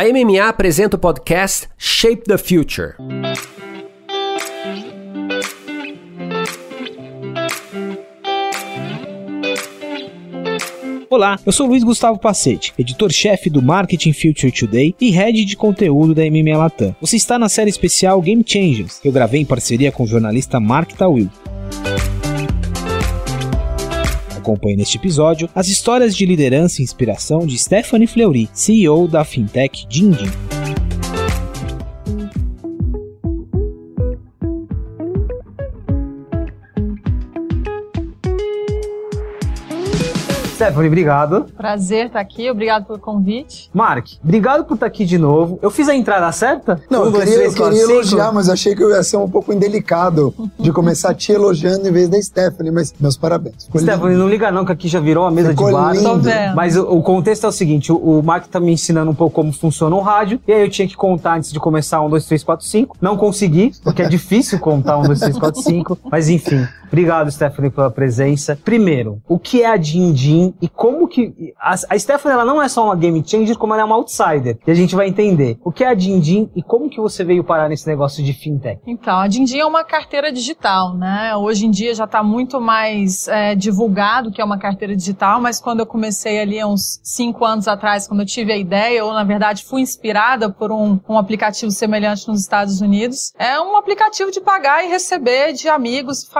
A MMA apresenta o podcast Shape the Future. Olá, eu sou Luiz Gustavo Pacete, editor-chefe do Marketing Future Today e head de conteúdo da MMA Latam. Você está na série especial Game Changers, que eu gravei em parceria com o jornalista Mark Tawil. Acompanhe neste episódio as histórias de liderança e inspiração de Stephanie Fleury, CEO da fintech Dindin. Stephanie, obrigado. Prazer estar aqui, obrigado pelo convite. Mark, obrigado por estar aqui de novo. Eu fiz a entrada certa? Não, eu queria, eu queria elogiar, mas achei que eu ia ser um pouco indelicado de começar te elogiando em vez da Stephanie, mas meus parabéns. Ficou Stephanie, lindo. não liga não, que aqui já virou uma mesa Ficou de bar. Lindo. Mas o, o, contexto é o seguinte, o, o Mark tá me ensinando um pouco como funciona o rádio, e aí eu tinha que contar antes de começar um, dois, três, quatro, cinco. Não consegui, porque é difícil contar um, dois, três, quatro, cinco. Mas enfim, obrigado, Stephanie, pela presença. Primeiro, o que é a Din Din e como que a, Stephanie ela não é só uma game changer, como ela é uma outsider. E a gente vai entender o que é a Dindim e como que você veio parar nesse negócio de fintech. Então, a Dindim é uma carteira digital, né? Hoje em dia já está muito mais é, divulgado que é uma carteira digital, mas quando eu comecei ali há uns cinco anos atrás, quando eu tive a ideia, ou na verdade fui inspirada por um, um aplicativo semelhante nos Estados Unidos, é um aplicativo de pagar e receber de amigos e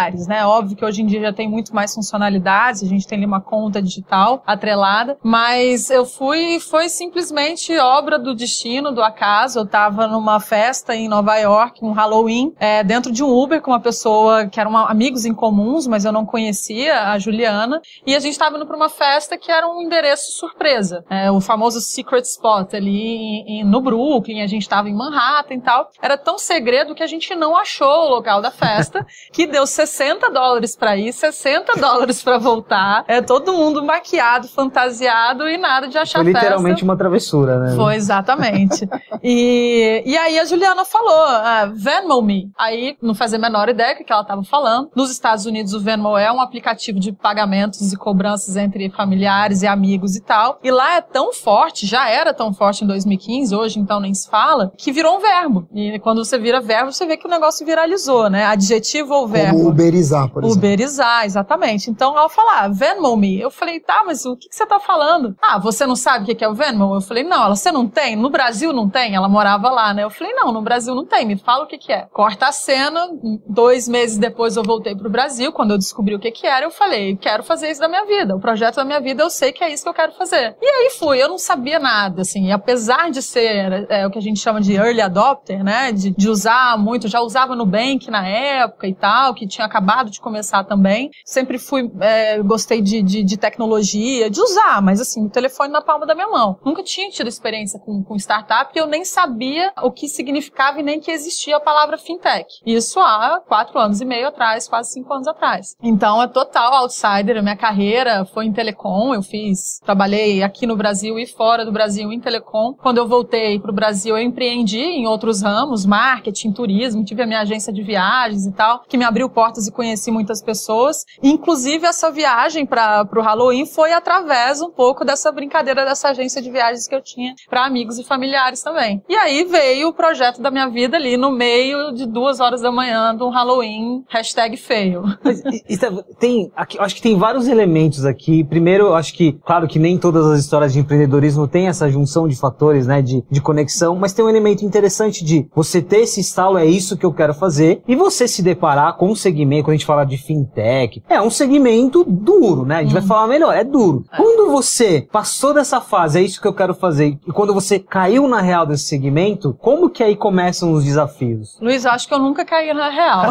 familiares, né? Óbvio que hoje em dia já tem muito mais funcionalidades, a gente tem ali uma conta digital, atrelada, mas eu fui, foi simplesmente obra do destino, do acaso. Eu tava numa festa em Nova York, um Halloween, é, dentro de um Uber com uma pessoa que eram amigos em comuns, mas eu não conhecia, a Juliana, e a gente tava indo pra uma festa que era um endereço surpresa, é, o famoso Secret Spot ali em, em, no Brooklyn, a gente tava em Manhattan e tal. Era tão segredo que a gente não achou o local da festa, que deu 60 dólares para ir, 60 dólares para voltar, é todo mundo maquiado fantasiado e nada de achar Foi literalmente festa. uma travessura, né? Foi, exatamente. e, e aí a Juliana falou, ah, Venmo Me. Aí não fazia a menor ideia do que ela estava falando. Nos Estados Unidos o Venmo é um aplicativo de pagamentos e cobranças entre familiares e amigos e tal. E lá é tão forte, já era tão forte em 2015, hoje então nem se fala, que virou um verbo. E quando você vira verbo, você vê que o negócio viralizou, né? Adjetivo ou verbo. Como uberizar, por exemplo. Uberizar, exatamente. Então ela falar, ah, Venmo Me. Eu falei, tá, mas o que, que você tá falando? Ah, você não sabe o que é o Venmo? Eu falei, não, ela, você não tem? No Brasil não tem? Ela morava lá, né? Eu falei, não, no Brasil não tem, me fala o que que é. Corta a cena, dois meses depois eu voltei pro Brasil, quando eu descobri o que que era, eu falei, quero fazer isso da minha vida, o projeto da minha vida eu sei que é isso que eu quero fazer. E aí fui, eu não sabia nada, assim, e apesar de ser é, o que a gente chama de early adopter, né, de, de usar muito, já usava no Bank na época e tal, que tinha acabado de começar também, sempre fui, é, gostei de, de, de tecnologia, de usar, mas assim, o telefone na palma da minha mão. Nunca tinha tido experiência com, com startup e eu nem sabia o que significava e nem que existia a palavra fintech. Isso há quatro anos e meio atrás, quase cinco anos atrás. Então é total outsider. A minha carreira foi em telecom, eu fiz, trabalhei aqui no Brasil e fora do Brasil em telecom. Quando eu voltei para o Brasil, eu empreendi em outros ramos, marketing, turismo, tive a minha agência de viagens e tal, que me abriu portas e conheci muitas pessoas. Inclusive, essa viagem para o Halloween foi através um pouco dessa brincadeira dessa agência de viagens que eu tinha para amigos e familiares também. E aí veio o projeto da minha vida ali no meio de duas horas da manhã de um Halloween, hashtag feio. tem, aqui, acho que tem vários elementos aqui. Primeiro, acho que, claro que nem todas as histórias de empreendedorismo têm essa junção de fatores, né, de, de conexão, mas tem um elemento interessante de você ter esse estalo, é isso que eu quero fazer, e você se deparar um segmento, quando a gente fala de fintech, é um segmento duro, né? A gente hum. vai falar melhor, é duro. É. Quando você passou dessa fase, é isso que eu quero fazer, e quando você caiu na real desse segmento, como que aí começam os desafios? Luiz, acho que eu nunca caí na real.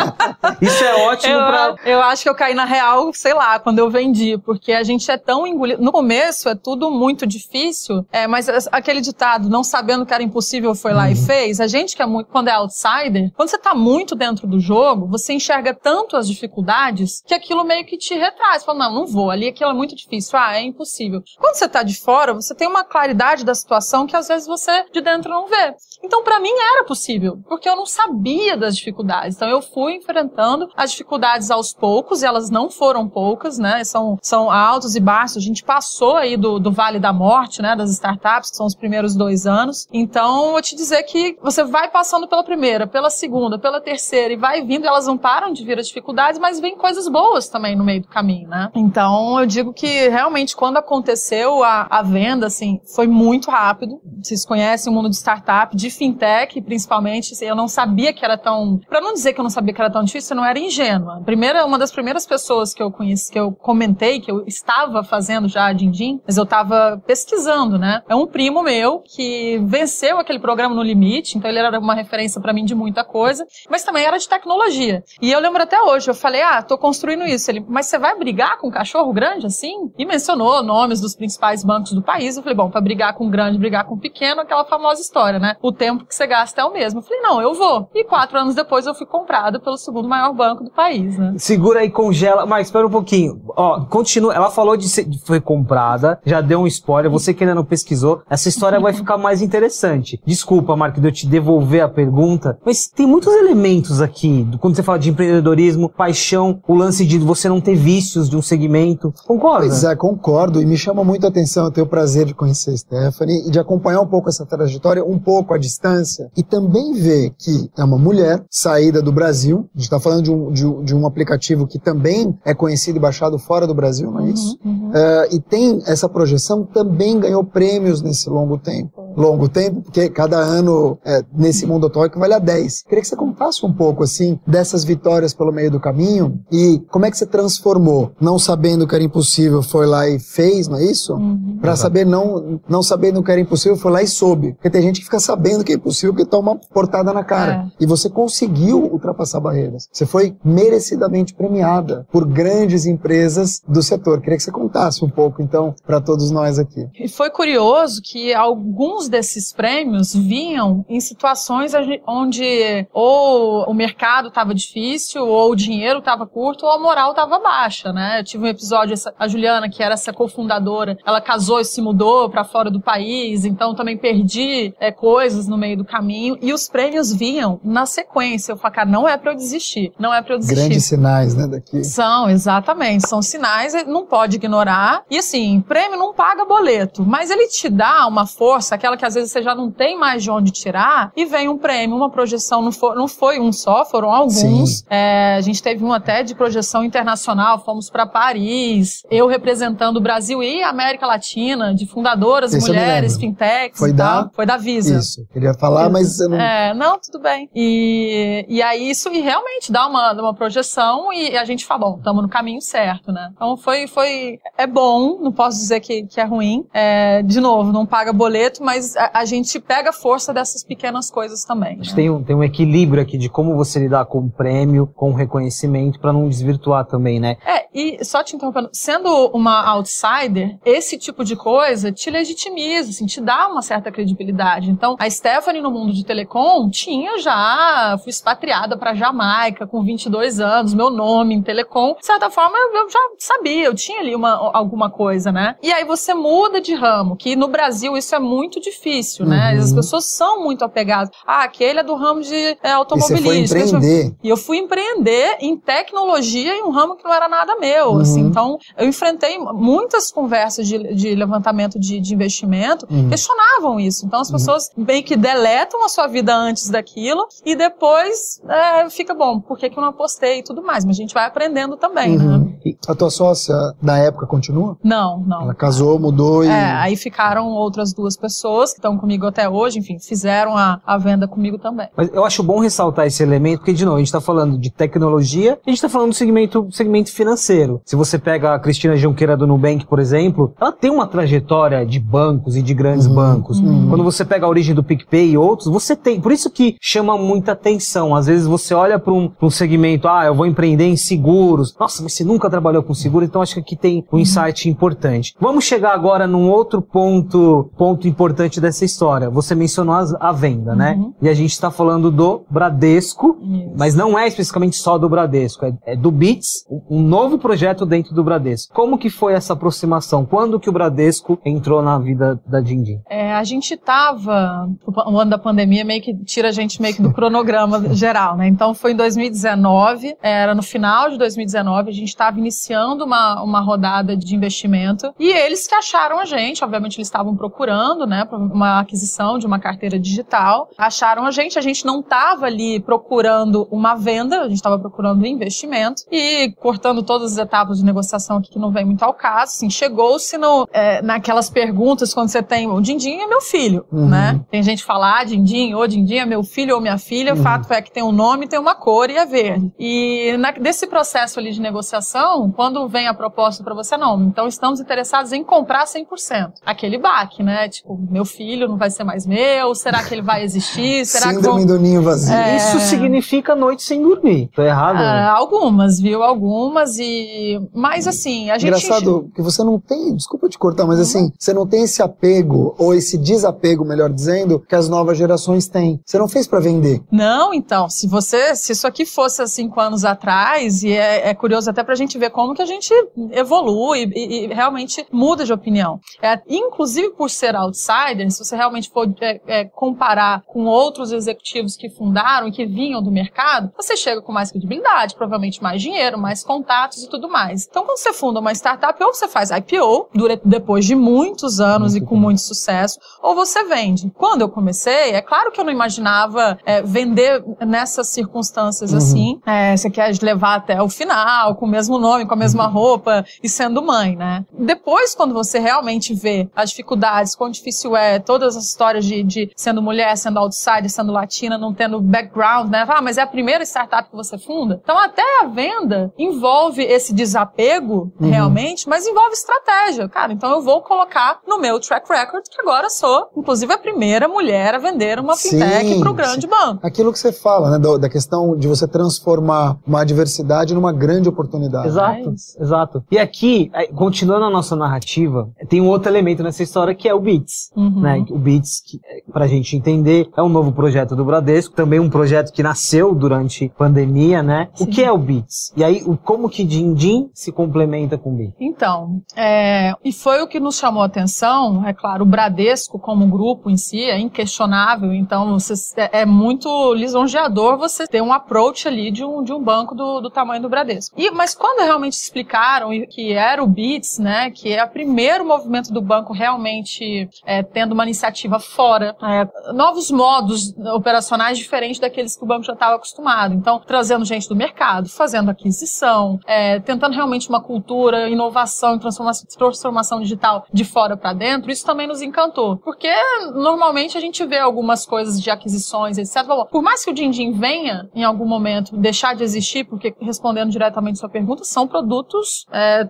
isso é ótimo eu, pra... Eu acho que eu caí na real, sei lá, quando eu vendi, porque a gente é tão engolido. No começo é tudo muito difícil, é, mas aquele ditado, não sabendo que era impossível, foi lá uhum. e fez. A gente que é muito, quando é outsider, quando você tá muito dentro do jogo, você enxerga tanto as dificuldades que aquilo meio que te retrai. Você fala, não, não vou, ali aquilo é muito difícil, ah, é impossível. Quando você tá de fora, você tem uma claridade da situação que às vezes você de dentro não vê. Então, para mim, era possível, porque eu não sabia das dificuldades. Então, eu fui enfrentando as dificuldades aos poucos, e elas não foram poucas, né? São, são altos e baixos. A gente passou aí do, do Vale da Morte, né? Das startups, que são os primeiros dois anos. Então, vou te dizer que você vai passando pela primeira, pela segunda, pela terceira, e vai vindo, elas não param de vir as dificuldades, mas vem coisas boas também no meio do caminho, né? Então, eu digo que realmente quando aconteceu a, a venda, assim, foi muito rápido. Vocês conhecem o mundo de startup, de fintech, principalmente, eu não sabia que era tão. Para não dizer que eu não sabia que era tão difícil, eu não era ingênua. Primeira, uma das primeiras pessoas que eu conheci, que eu comentei, que eu estava fazendo já a Dindim, mas eu estava pesquisando, né? É um primo meu que venceu aquele programa no limite, então ele era uma referência para mim de muita coisa, mas também era de tecnologia. E eu lembro até hoje, eu falei, ah, tô construindo isso. Ele, mas você vai brigar com um cachorro grande assim? E mencionou nomes dos principais bancos do país. Eu falei, bom, para brigar com grande, brigar com pequeno, aquela famosa história, né? O tempo que você gasta é o mesmo. Eu falei, não, eu vou. E quatro anos depois eu fui comprado pelo segundo maior banco do país, né? Segura aí, congela. Mas espera um pouquinho. Ó, continua. Ela falou de ser, foi comprada, já deu um spoiler. Você que ainda não pesquisou, essa história vai ficar mais interessante. Desculpa, Marco, de eu te devolver a pergunta, mas tem muitos elementos aqui. Quando você fala de empreendedorismo, paixão, o lance de você não ter vícios de um segmento. Concorda? Pois é, concordo. E me chama muito a atenção. Eu tenho o prazer de conhecer a Stephanie e de acompanhar um pouco essa trajetória, um pouco à distância. E também ver que é uma mulher saída do Brasil. A gente está falando de um, de, de, um aplicativo que também é conhecido e baixado fora do Brasil, não é isso? Uhum, uhum. Uh, e tem essa projeção, também ganhou prêmios nesse longo tempo. Longo tempo, porque cada ano é, nesse mundo atual equivale a 10. Queria que você contasse um pouco, assim, dessas vitórias pelo meio do caminho e como é que você transformou, não sabendo que era impossível, foi lá e fez, não é isso? Uhum. Para saber não, não sabendo que era impossível, foi lá e soube. Porque tem gente que fica sabendo que é impossível porque toma uma portada na cara. É. E você conseguiu ultrapassar barreiras. Você foi merecidamente premiada por grandes empresas do setor. Queria que você contasse um pouco, então, para todos nós aqui. E foi curioso que alguns desses prêmios vinham em situações onde ou o mercado estava difícil, ou o dinheiro estava curto, ou a moral estava baixa, né? Eu tive um episódio, a Juliana, que era essa cofundadora, ela casou e se mudou para fora do país, então também perdi é, coisas no meio do caminho. E os prêmios vinham na sequência. Eu falei, cara, não é para eu desistir, não é para eu desistir. Grandes sinais, né, daqui. São, exatamente. São sinais, não pode ignorar. E assim, prêmio não paga boleto, mas ele te dá uma força, aquela que às vezes você já não tem mais de onde tirar, e vem um prêmio, uma projeção, não foi, não foi um só, foram alguns. É, a gente teve um até de projeção internacional, fomos para Paris, eu representando o Brasil e a América Latina, de fundadoras, Esse mulheres, fintechs foi da... Foi da Visa. Isso, queria falar, mas eu não... É, não, tudo bem. E, e aí isso e realmente dá uma, uma projeção e a gente fala, bom, estamos no caminho certo, né? Então foi, foi, é bom, não posso dizer que, que é ruim. É, de novo, não paga boleto, mas a, a gente pega força dessas pequenas coisas também. Né? Tem, um, tem um equilíbrio aqui de como você lidar com o prêmio, com o reconhecimento, para não desvirtuar também, né? É, e só te interrompendo, sendo uma outsider, esse tipo de coisa te legitimiza, assim, te dá uma certa credibilidade. Então, a Stephanie no mundo de telecom tinha já, fui expatriada para Jamaica com 22 anos, meu nome em telecom. De certa forma, eu já sabia, eu tinha ali uma, alguma coisa, né? E aí você muda de ramo, que no Brasil isso é muito difícil, né? Uhum. As pessoas são muito apegadas. Ah, aquele é do ramo de é, automobilismo. E empreender. E eu fui empreender em tecnologia em um ramo que não era nada meu, uhum. assim. Então, eu enfrentei muitas conversas de, de levantamento de, de investimento, uhum. questionavam isso. Então, as uhum. pessoas meio que deletam a sua vida antes daquilo e depois é, fica bom, por que, que eu não apostei e tudo mais? Mas a gente vai aprendendo também, né? Uhum. A tua sócia da época continua? Não, não. Ela casou, mudou e. É, aí ficaram outras duas pessoas que estão comigo até hoje, enfim, fizeram a, a venda comigo também. Mas eu acho bom ressaltar esse elemento, porque, de novo, a gente está falando de tecnologia, a gente está falando do segmento, segmento financeiro. Se você pega a Cristina Junqueira do Nubank, por exemplo, ela tem uma trajetória de bancos e de grandes uhum. bancos. Uhum. Quando você pega a origem do PicPay e outros, você tem. Por isso que chama muita atenção. Às vezes você olha para um, um segmento, ah, eu vou empreender em seguros. Nossa, mas você nunca trabalhou trabalhou com seguro, então acho que aqui tem um insight importante. Vamos chegar agora num outro ponto, ponto importante dessa história. Você mencionou as- a venda, né? Uhum. E a gente está falando do Bradesco, Isso. mas não é especificamente só do Bradesco, é, é do Bits, um novo projeto dentro do Bradesco. Como que foi essa aproximação? Quando que o Bradesco entrou na vida da Dindim? É, a gente tava, o ano da pandemia meio que tira a gente meio que do cronograma geral, né? Então foi em 2019, era no final de 2019, a gente estava iniciando uma, uma rodada de investimento. E eles que acharam a gente, obviamente eles estavam procurando, né, uma aquisição de uma carteira digital, acharam a gente, a gente não estava ali procurando uma venda, a gente estava procurando um investimento. E cortando todas as etapas de negociação aqui que não vem muito ao caso, assim, chegou-se no, é, naquelas perguntas quando você tem o Dindim é meu filho, Uhum. né? Tem gente que fala, ah, Dindim, ou Dindim é meu filho ou minha filha, o fato é que tem um nome, tem uma cor e é verde. E na, desse processo ali de negociação, quando vem a proposta para você, não, então estamos interessados em comprar 100%. Aquele baque, né? Tipo, meu filho não vai ser mais meu, será que ele vai existir? Será que vão... Síndrome do ninho vazio. É. Isso significa noite sem dormir. Tô errado? Ah, algumas, viu? Algumas e... Mas assim, a gente... Engraçado que você não tem, desculpa te cortar, mas assim, você não tem esse apego, ou esse desapego, melhor dizendo, que as novas gerações têm. Você não fez pra vender. Não, então, se você, se isso aqui fosse há cinco anos atrás, e é, é curioso até pra gente ver como que a gente evolui e, e realmente muda de opinião. É, inclusive por ser outsider, se você realmente for é, é, comparar com outros executivos que fundaram e que vinham do mercado, você chega com mais credibilidade, provavelmente mais dinheiro, mais contatos e tudo mais. Então, quando você funda uma startup, ou você faz IPO, dura, depois de muitos anos e com muito sucesso, ou você vende. Quando eu comecei, é claro que eu não imaginava é, vender nessas circunstâncias assim. É, você quer levar até o final, com o mesmo nome, com a mesma roupa e sendo mãe, né? Depois, quando você realmente vê as dificuldades, quão difícil é, todas as histórias de, de sendo mulher, sendo outsider, sendo latina, não tendo background, né? Ah, mas é a primeira startup que você funda. Então, até a venda envolve esse desapego, realmente, mas envolve estratégia. Cara, então eu vou colocar no meu track record que agora sou, inclusive, a primeira mulher a vender uma fintech Sim, para o grande sim. banco. Aquilo que você fala, né, da, da questão de você transformar uma adversidade numa grande oportunidade. Exato, É exato. E aqui, continuando a nossa narrativa, tem um outro elemento nessa história que é o Beats. Uhum. Né? O Beats, que, eh, pra gente entender, é um novo projeto do Bradesco, também um projeto que nasceu durante pandemia, né? O Sim. que é o Beats? E aí, o, como que Din Din se complementa com o Beats? Então, é, e foi o que nos chamou a atenção, é claro, o Bradesco como grupo em si é inquestionável, então você, é, é muito lisonjeador você ter um approach ali de um, de um banco do, do tamanho do Bradesco. E, mas quando realmente explicaram que era o BITS, né, que é o primeiro movimento do banco realmente é, tendo uma iniciativa fora, é, novos modos operacionais diferentes daqueles que o banco já estava acostumado. Então, trazendo gente do mercado, fazendo aquisição, é, tentando realmente uma cultura, inovação e transformação, transformação digital de fora para dentro, isso também nos encantou. Porque normalmente a gente vê algumas coisas de aquisições, etc. Por mais que o Dindim venha em algum momento deixar de existir, porque respondendo diretamente sua pergunta, são produtos é,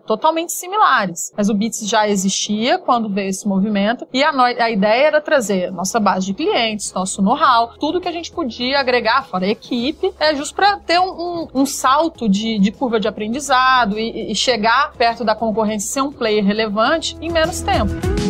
similares. Mas o Bits já existia quando veio esse movimento e a, no- a ideia era trazer nossa base de clientes, nosso know-how, tudo que a gente podia agregar, fora a equipe, é justo para ter um, um- um salto de, de curva de aprendizado e, e chegar perto da concorrência, ser um player relevante em menos tempo.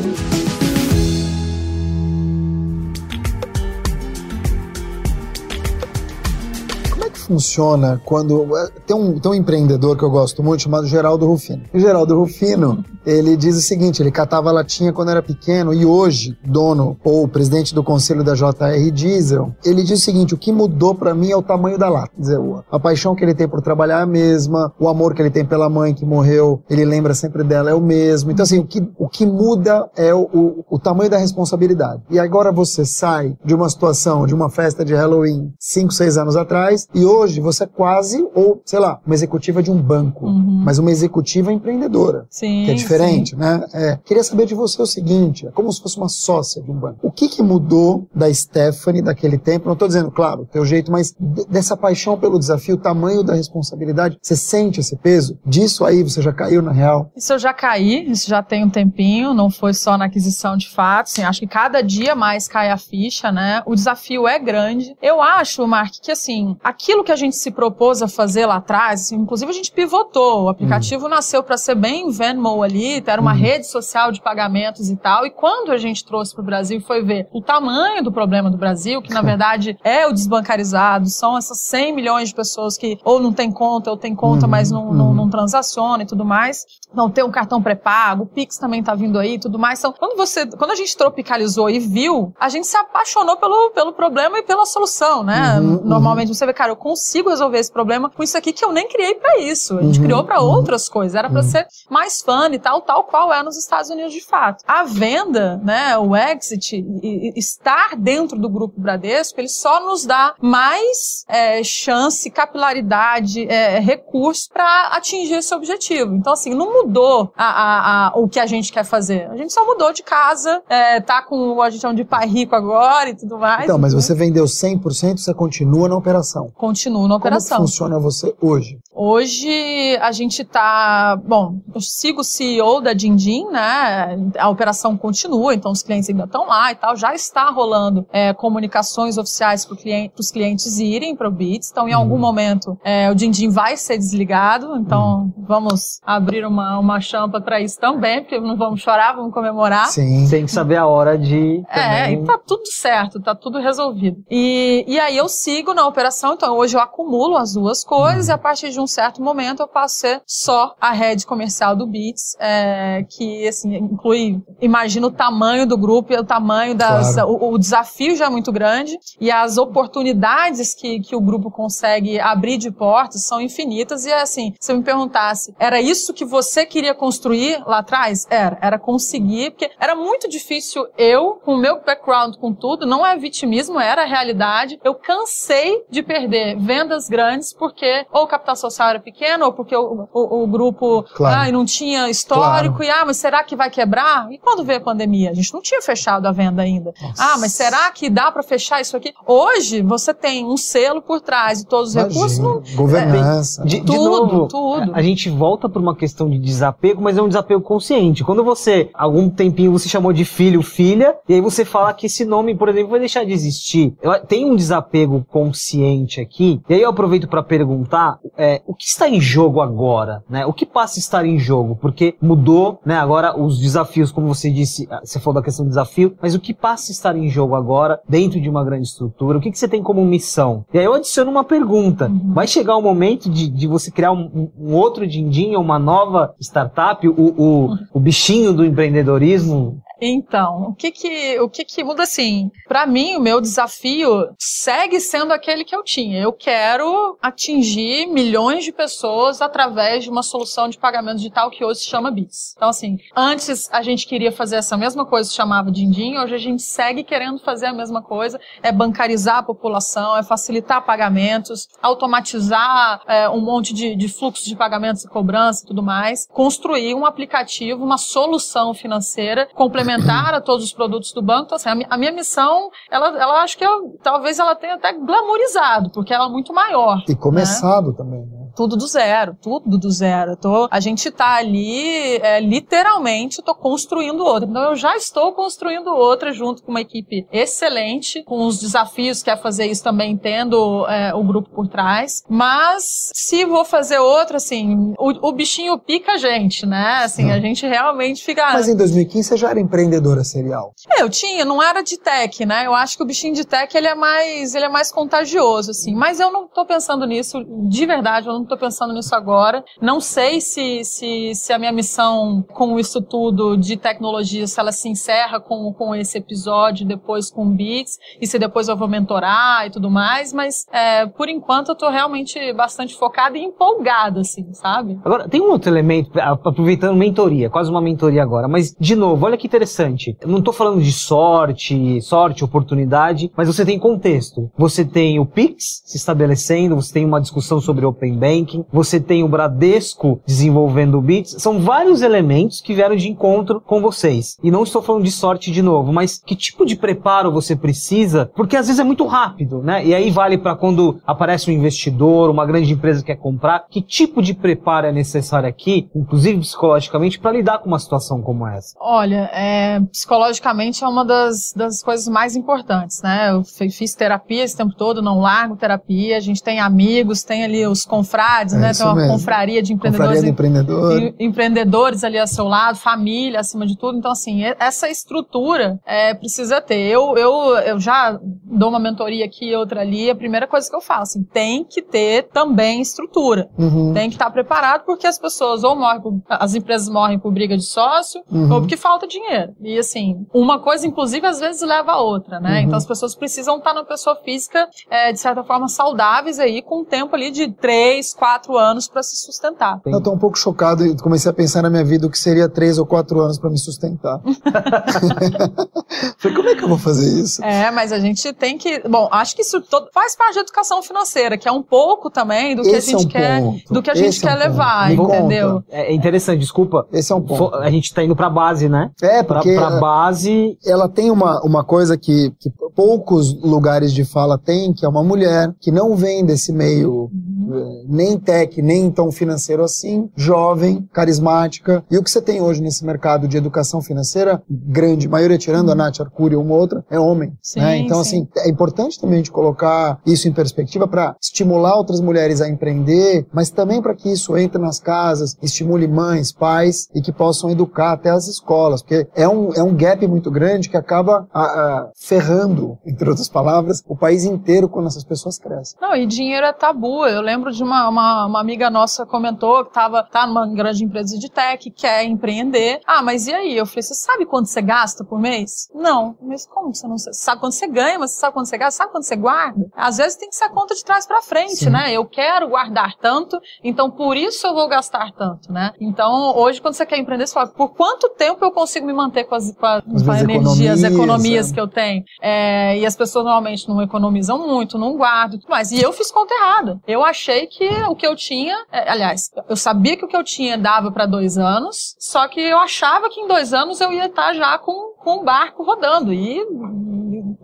Funciona quando. é, Tem um, tem um empreendedor que eu gosto muito chamado Geraldo Rufino. O Geraldo Rufino, ele diz o seguinte: ele catava latinha quando era pequeno e hoje, dono ou presidente do conselho da JR Diesel, ele diz o seguinte: o que mudou pra mim é o tamanho da lata. Dizer, a paixão que ele tem por trabalhar é a mesma, o amor que ele tem pela mãe que morreu, ele lembra sempre dela, é o mesmo. Então, assim, o que, o que muda é o, o, o tamanho da responsabilidade. E agora você sai de uma situação, de uma festa de Halloween, 5, 6 anos atrás, e hoje você é quase, ou, sei lá, uma executiva de um banco, Uhum. mas uma executiva empreendedora. Sim. Que é diferente, né? É, queria saber de você o seguinte, é como se fosse uma sócia de um banco. O que que mudou da Stephanie daquele tempo? Não estou dizendo, claro, teu jeito, mas de- dessa paixão pelo desafio, o tamanho da responsabilidade, você sente esse peso? Disso aí você já caiu na real? Isso eu já caí, isso já tem um tempinho, não foi só na aquisição de fato, assim, acho que cada dia mais cai a ficha, né? O desafio é grande. Eu acho, Mark, que assim, aquilo que a gente se propôs a fazer lá atrás, assim, inclusive a gente pivotou. O aplicativo nasceu para ser bem Venmo ali, era uma rede social de pagamentos e tal. E quando a gente trouxe para o Brasil foi ver o tamanho do problema do Brasil, que na verdade é o desbancarizado, são essas 100 milhões de pessoas que ou não tem conta, ou tem conta, mas não, não, não transaciona e tudo mais. Não tem um cartão pré-pago, o Pix também tá vindo aí e tudo mais. Então, quando você, quando a gente tropicalizou e viu, a gente se apaixonou pelo, pelo problema e pela solução, né? Uhum, Normalmente você vê, cara, eu consigo resolver esse problema com isso aqui que eu nem criei para isso. A gente criou para outras coisas, era para ser mais fã e tal, tal qual é nos Estados Unidos de fato. A venda, né, o exit, e, e estar dentro do grupo Bradesco, ele só nos dá mais é, chance, capilaridade, é, recurso para atingir esse objetivo. Então, assim, não mudou a, a, a, o que a gente quer fazer. A gente só mudou de casa, é, tá com a gente chama de pai rico agora e tudo mais. Então, mas entendeu? você vendeu 100%, você continua na operação. continua na Como que operação. funciona você hoje? Hoje a gente tá, bom, eu sigo o CEO da Dindim, né? A operação continua, então os clientes ainda estão lá e tal. Já está rolando é, comunicações oficiais para cliente, os clientes irem para o Bits. Então, em algum momento, é, o Dindim vai ser desligado. Então, vamos abrir uma, uma champa para isso também, porque não vamos chorar, vamos comemorar. Sim. Tem que saber a hora de. É, também- e tá tudo certo, tá tudo resolvido. E, e aí eu sigo na operação, então hoje eu acumulo as duas coisas e a partir de um certo momento eu passo a ser só a rede comercial do Beats, é, que assim, inclui, imagina o tamanho do grupo e o tamanho das. Claro. O, o desafio já é muito grande e as oportunidades que, que o grupo consegue abrir de portas são infinitas. E é assim, se eu me perguntasse, era isso que você queria construir lá atrás? Era, era conseguir, porque era muito difícil eu, com o meu background, com tudo, não é vitimismo, era a realidade. Eu cansei de perder vendas grandes porque ou o social era pequeno, ou porque o, o, o grupo Claro. ah, não tinha histórico, Claro. e ah, mas será que vai quebrar? E quando veio a pandemia? A gente não tinha fechado a venda ainda. Ah, mas será que dá para fechar isso aqui? Hoje você tem um selo por trás de todos os recursos. Imagina. Não, Governança. De, de Tudo, novo, tudo. a gente volta para uma questão de desapego, mas é um desapego consciente. Quando você, algum tempinho, você chamou de filho, filha, e aí você fala que esse nome, por exemplo, vai deixar de existir. Eu- Tem um desapego consciente aqui, e aí eu aproveito para perguntar, é, o que está em jogo agora, né? O que passa a estar em jogo? Porque mudou, né? Agora os desafios, como você disse, ah, você falou da questão do desafio, mas o que passa a estar em jogo agora, dentro de uma grande estrutura? O que, que você tem como missão? E aí eu adiciono uma pergunta. Vai chegar o momento de, de você criar um, um- um outro din-din, uma nova startup, o, o, o bichinho do empreendedorismo? Então, o que que, o que que muda assim? Pra mim, o meu desafio segue sendo aquele que eu tinha. Eu quero atingir milhões de pessoas através de uma solução de pagamento digital que hoje se chama Bits. Então, assim, antes a gente queria fazer essa mesma coisa se chamava Dindim, hoje a gente segue querendo fazer a mesma coisa. É bancarizar a população, é facilitar pagamentos, automatizar é, um monte de, de fluxos de pagamentos e cobrança e tudo mais, construir um aplicativo, uma solução financeira complementar a todos os produtos do banco. Então, assim, a, mi- a minha missão, ela, ela acho que eu, talvez ela tenha até glamourizado, porque ela é muito maior. E começado também, né? Tudo do zero, tudo do zero. Tô, a gente tá ali, é, literalmente, tô construindo outra. Então eu já estou construindo outra junto com uma equipe excelente, com os desafios que é fazer isso também tendo é, o grupo por trás. Mas se vou fazer outra, assim, o, o bichinho pica a gente, né? Assim, a gente realmente fica. Mas em 2015 você já era empreendedora serial. Eu tinha, não era de tech, né? Eu acho que o bichinho de tech ele é mais, ele é mais contagioso, assim. Mas eu não tô pensando nisso, de verdade, eu não tô pensando nisso agora. Não sei se, se, se a minha missão com isso tudo de tecnologia, se ela se encerra com, com esse episódio, depois com Beats, e se depois eu vou mentorar e tudo mais, mas é, por enquanto eu tô realmente bastante focada e empolgada, assim, sabe? Agora, tem um outro elemento, aproveitando mentoria, quase uma mentoria agora, mas, de novo, olha que interessante. Eu não tô falando de sorte, sorte, oportunidade, mas você tem contexto. Você tem o Pix se estabelecendo, você tem uma discussão sobre Open Banking, você tem o Bradesco desenvolvendo o Bits. São vários elementos que vieram de encontro com vocês. E não estou falando de sorte de novo, mas que tipo de preparo você precisa? Porque às vezes é muito rápido, né? E aí vale para quando aparece um investidor, uma grande empresa que quer comprar, que tipo de preparo é necessário aqui, inclusive psicologicamente, para lidar com uma situação como essa? Olha, é, psicologicamente é uma das, das coisas mais importantes, né? Eu fiz terapia esse tempo todo, não largo terapia, a gente tem amigos, tem ali os confrades, É né? Tem uma mesmo. confraria de empreendedores. Confraria do empreendedor. em- empreendedores ali ao seu lado, família acima de tudo. Então, assim, essa estrutura é, precisa ter. Eu, eu, eu já dou uma mentoria aqui e outra ali. A primeira coisa que eu falo, assim, tem que ter também estrutura. Uhum. Tem que estar preparado porque as pessoas ou morrem, por, as empresas morrem por briga de sócio Uhum. ou porque falta dinheiro. E assim, uma coisa, inclusive, às vezes leva a outra, né? Uhum. Então as pessoas precisam estar na pessoa física, é, de certa forma, saudáveis aí, com um tempo ali de três, quatro anos para se sustentar. Eu tô um pouco chocado e comecei a pensar na minha vida o que seria três ou quatro anos para me sustentar. Falei, como é que eu vou fazer isso? É, mas a gente tem que. Bom, acho que isso todo- faz parte da educação financeira, que é um pouco também do que Esse a gente é um quer, ponto. do que a gente Esse é um quer levar, Me entendeu? conta. É interessante, desculpa. Esse é um ponto. A gente tá indo pra base, né? É, Pra, porque pra base. ela tem uma, uma coisa que, que poucos lugares de fala têm, que é uma mulher que não vem desse meio eh, nem tech, nem tão financeiro assim, jovem, carismática. E o que você tem hoje nesse mercado de educação financeira, grande maioria, tirando a Nath Arcuri uma ou outra, é homem. Sim, né? Então, sim. assim, é importante também a gente colocar isso em perspectiva para estimular outras mulheres a empreender, mas também para que isso entre nas casas, estimule mães, pais e que possam educar até as escolas, porque é um, é um gap muito grande que acaba ah, ah, ferrando, entre outras palavras, o país inteiro quando essas pessoas crescem. Não, e dinheiro é tabu. Eu lembro de uma, uma, uma amiga nossa comentou que tava, tá numa grande empresa de tech, quer empreender. Ah, mas e aí? Eu falei, você sabe quanto você gasta por mês? Não. Mas como você não sabe? Sabe quanto você ganha, mas você sabe quanto você gasta? Sabe quanto você guarda? Às vezes tem que ser a conta de trás pra frente, Sim. né? Eu quero guardar tanto, então por isso eu vou gastar tanto, né? Então, hoje, quando você quer empreender, você fala, por quanto tempo eu consigo me manter com as, com a, Às com as economiza. economias que eu tenho? É, e as pessoas normalmente não economizam muito, não guardam e tudo mais. E eu fiz conta errada. Eu achei que o que eu tinha, é, aliás, eu sabia que o que eu tinha dava para dois anos, só que eu achava que em dois anos eu ia estar já com, com o barco rodando. E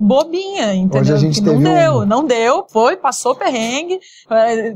bobinha, entendeu? Hoje a gente que não teve um- deu, não deu, foi, passou perrengue. É,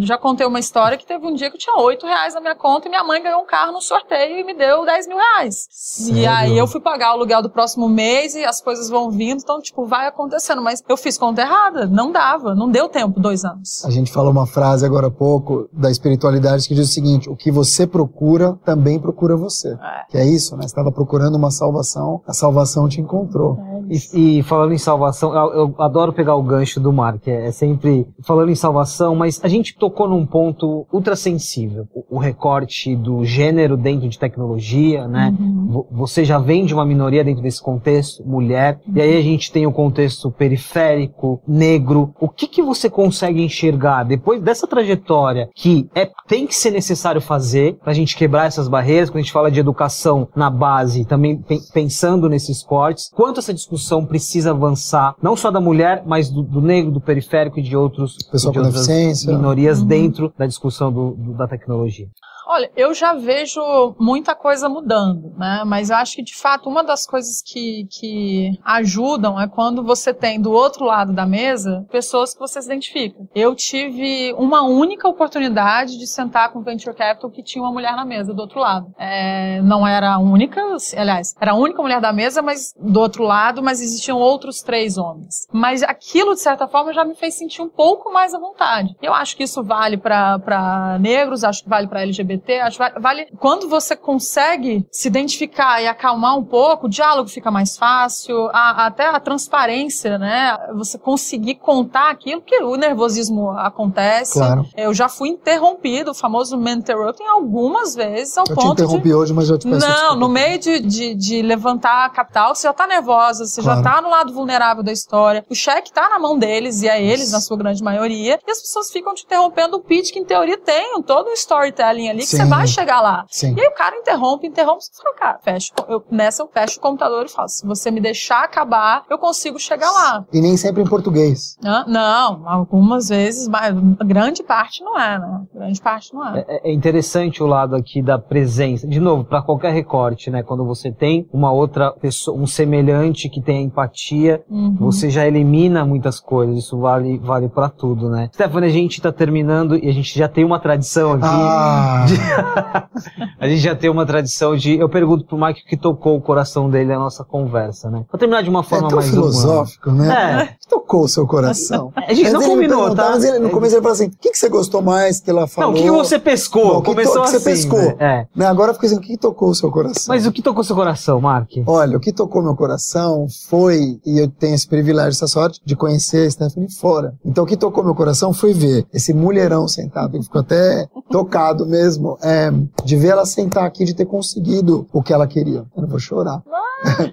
já contei uma história que teve um dia que eu tinha oito reais na minha conta e minha mãe ganhou um carro no sorteio e me deu 10 mil reais. E Sério? aí eu fui pagar o aluguel do próximo mês e as coisas vão vindo, então, tipo, vai acontecendo. Mas eu fiz conta errada, não dava, não deu tempo, dois anos. A gente falou uma frase agora há pouco da espiritualidade que diz o seguinte: o que você procura também procura você. É. Que é isso, né? Você estava procurando uma salvação, a salvação te encontrou. E, e falando em salvação, eu, eu adoro pegar o gancho do Mark, é, é sempre falando em salvação, mas a gente tocou num ponto ultra sensível. O, o recorte do gênero dentro de tecnologia, né? Vo- Você já vem de uma minoria dentro desse contexto, mulher, e aí a gente tem o contexto periférico, negro. O que que você consegue enxergar depois dessa trajetória que é, tem que ser necessário fazer pra gente quebrar essas barreiras, quando a gente fala de educação na base, também pen- pensando nesses cortes, quanto essa discussão precisa avançar, não só da mulher, mas do, do negro, do periférico e de outros Pessoal de com outras deficiência. minorias dentro da discussão do- do- da tecnologia. Olha, eu já vejo muita coisa mudando, né? Mas eu acho que, de fato, uma das coisas que, que ajudam é quando você tem do outro lado da mesa pessoas que você se identifica. Eu tive uma única oportunidade de sentar com o Venture Capital que tinha uma mulher na mesa do outro lado. É, não era a única, aliás, era a única mulher da mesa, mas do outro lado, mas existiam outros três homens. Mas aquilo, de certa forma, já me fez sentir um pouco mais à vontade. Eu acho que isso vale para negros, acho que vale para LGBT, acho que vale, quando você consegue se identificar e acalmar um pouco, o diálogo fica mais fácil, a- até a transparência, né? Você conseguir contar aquilo que o nervosismo acontece. Claro. Eu já fui interrompido, o famoso man interrupting, algumas vezes ao Eu te ponto de interrompi hoje, mas já te peço não, no meio de, de, de levantar a capital, você já tá nervosa, você Claro. já tá no lado vulnerável da história, o cheque tá na mão deles, e é eles, Isso. na sua grande maioria, e as pessoas ficam te interrompendo o pitch, que em teoria tem todo um storytelling ali, que Sim. você vai chegar lá. Sim. E aí o cara interrompe, interrompe, você fala, cara, fecha, eu, nessa eu fecho o computador e falo, se você me deixar acabar, eu consigo chegar lá. E nem sempre em português. Não, algumas vezes, mas grande parte não é, né? Grande parte não é. É é interessante o lado aqui da presença. De novo, para qualquer recorte, né? Quando você tem uma outra pessoa, um semelhante que tem empatia, Uhum. você já elimina muitas coisas. Isso vale, vale para tudo, né? Stephanie, a gente tá terminando e a gente já tem uma tradição aqui. Ah, A gente já tem uma tradição de. Eu pergunto pro Mike o que tocou o coração dele na nossa conversa, né? Pra terminar de uma é forma tão mais filosófico, né? humana. É. Tocou o seu coração. A gente Antes não combinou, tá? mas ele- no começo ele falou assim: o que, que você gostou mais que ela falou? Não, o que você pescou? Não, o que to- Começou que você assim, pescou? né? É. Né, Agora fica assim: o que, que tocou o seu coração? Mas o que tocou seu coração, Mark? Olha, o que tocou meu coração foi, e eu tenho esse privilégio, essa sorte, de conhecer a Stephanie fora. Então, o que tocou meu coração foi ver esse mulherão sentado, que ficou até tocado mesmo, é, de ver ela sentar aqui, de ter conseguido o que ela queria. Eu não vou chorar.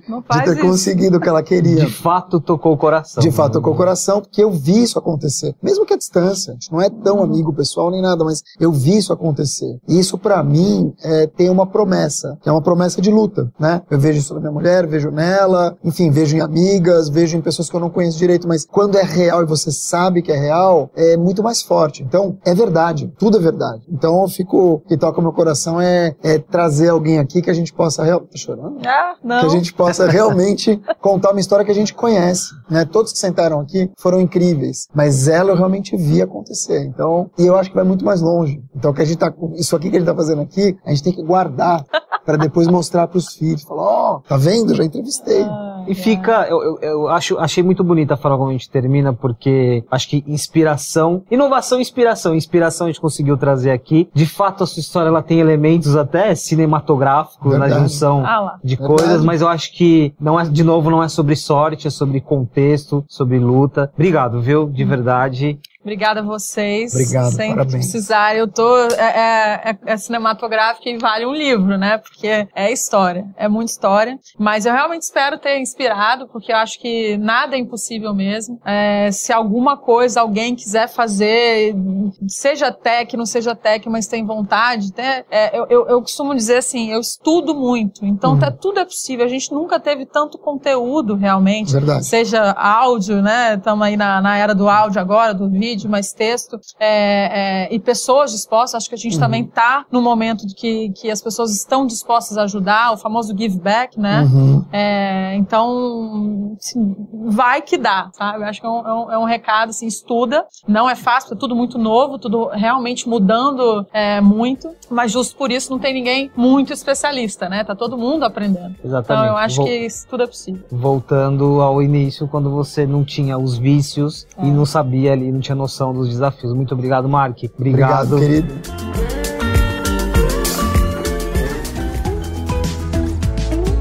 Não De faz ter isso. conseguido o que ela queria. De fato tocou o coração. De fato, tocou o coração, porque eu vi isso acontecer. Mesmo que a distância, a gente não é tão amigo pessoal nem nada, mas eu vi isso acontecer. E isso, pra mim, é, tem uma promessa, que é uma promessa de luta, né? Eu vejo isso na minha mulher, vejo nela, enfim, vejo em amigas, vejo em pessoas que eu não conheço direito, mas quando é real e você sabe que é real, é muito mais forte. Então, é verdade, tudo é verdade. Então, eu fico, o que toca o meu coração é, é trazer alguém aqui que a gente possa, real... tá chorando? Ah, não. que a gente possa realmente contar uma história que a gente conhece, né? Todos que sentaram aqui foram incríveis, mas ela eu realmente vi acontecer. Então, e eu acho que vai muito mais longe. Então, o que a gente tá, isso aqui que a gente tá fazendo aqui, a gente tem que guardar para depois mostrar para os filhos, falar, ó, tá vendo? Já entrevistei. Ah, E fica, eu, eu, eu acho, achei muito bonita a forma como a gente termina, porque acho que inspiração, inovação e inspiração. Inspiração a gente conseguiu trazer aqui. De fato, a sua história ela tem elementos até cinematográficos na Verdade. junção Ah de Verdade. coisas, mas eu acho que não é, de novo, não é sobre sorte, é sobre contexto, sobre luta. Obrigado, viu? De verdade. Obrigada a vocês. Obrigado, Sempre parabéns. precisar, eu tô. É, é, é- é cinematográfica e vale um livro, né? Porque é história, é muita história. Mas eu realmente espero ter inspirado, porque eu acho que nada é impossível mesmo. É, se alguma coisa alguém quiser fazer, seja tech, não seja tech, mas tem vontade, né? Eu, eu, eu costumo dizer assim, eu estudo muito, então Uhum. tá, tudo é possível. A gente nunca teve tanto conteúdo realmente Verdade. seja áudio, né? Estamos aí na, na era do áudio agora, do vídeo, mais texto, é, é, e pessoas dispostas. Acho que a gente Uhum. também está no momento que, que as pessoas estão dispostas a ajudar, o famoso give back, né? Uhum. É, então, assim, vai que dá, sabe? Eu acho que é um, é um- é um recado, assim, estuda. Não é fácil, é tudo muito novo, tudo realmente mudando é, muito, mas justo por isso não tem ninguém muito especialista, né? Tá todo mundo aprendendo. Exatamente. Então eu acho Vol- que isso tudo é possível. Voltando ao início, quando você não tinha os vícios É. e não sabia ali, não tinha noção dos desafios. Muito obrigado, Mark. Obrigado. Obrigado, querido.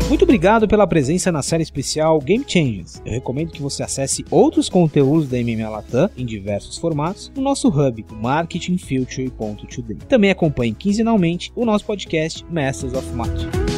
Muito obrigado pela presença na série especial Game Changers. Eu recomendo que você acesse outros conteúdos da MMA Latam em diversos formatos no nosso hub, marketingfuture.today. Também acompanhe quinzenalmente o nosso podcast Masters of Marketing.